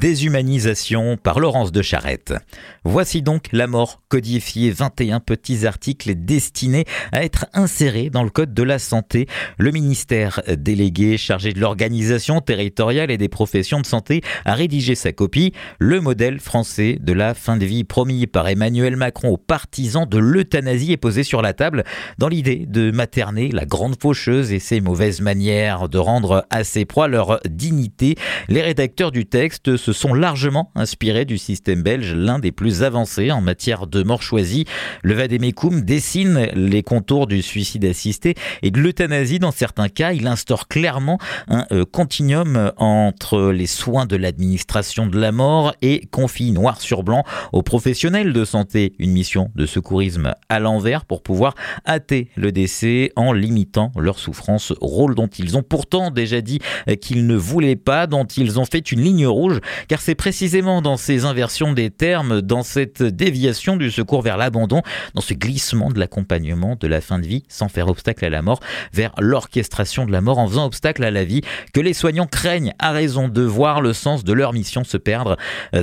Déshumanisation par Laurence de Charette. Voici donc la mort codifiée, 21 petits articles destinés à être insérés dans le Code de la santé. Le ministère délégué chargé de l'organisation territoriale et des professions de santé a rédigé sa copie, le modèle français de la fin de vie promis par Emmanuel Macron aux partisans de l'euthanasie est posé sur la table dans l'idée de materner la grande faucheuse et ses mauvaises manières, de rendre à ses proies leur dignité. Les rédacteurs du texte se sont largement inspirés du système belge, l'un des plus avancés en matière de mort choisie. Le vadémécum dessine les contours du suicide assisté et de l'euthanasie dans certains cas. Il instaure clairement un euh, continuum entre les soins de l'administration de la mort et confie noir sur blanc aux professionnels de santé une mission de secourisme à l'envers pour pouvoir hâter le décès en limitant leur souffrance, rôle dont ils ont pourtant déjà dit qu'ils ne voulaient pas, dont ils ont fait une ligne rouge car c'est précisément dans ces inversions des termes, dans cette déviation du secours vers l'abandon, dans ce glissement de l'accompagnement de la fin de vie sans faire obstacle à la mort, vers l'orchestration de la mort en faisant obstacle à la vie, que les soignants craignent à raison de voir le sens de leur mission se perdre.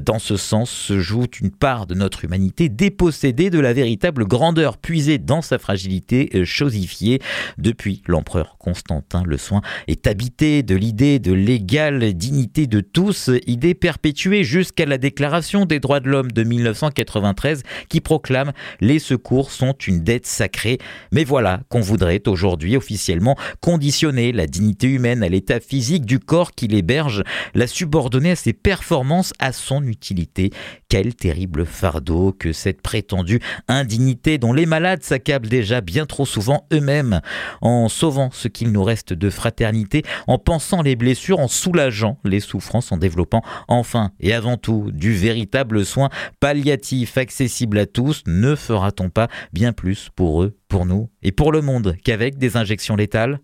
Dans ce sens se joue une part de notre humanité dépossédée de la véritable grandeur puisée dans sa fragilité euh, chosifiée. Depuis l'empereur Constantin, le soin est habité de l'idée de l'égale dignité de tous, idée perpétuée jusqu'à la Déclaration des droits de l'homme de 1993 qui proclame les secours sont une dette sacrée. Mais voilà qu'on voudrait aujourd'hui officiellement conditionner la dignité humaine à l'état physique du corps qui l'héberge, la subordonner à ses performances, à son utilité. Quel terrible fardeau que cette prétendue indignité dont les malades s'accablent déjà bien trop souvent eux-mêmes, en sauvant ce qu'il nous reste de fraternité, en pensant les blessures, en soulageant les souffrances, en développant enfin et avant tout du véritable soin palliatif accessible à tous, ne fera-t-on pas bien plus pour eux, pour nous et pour le monde qu'avec des injections létales?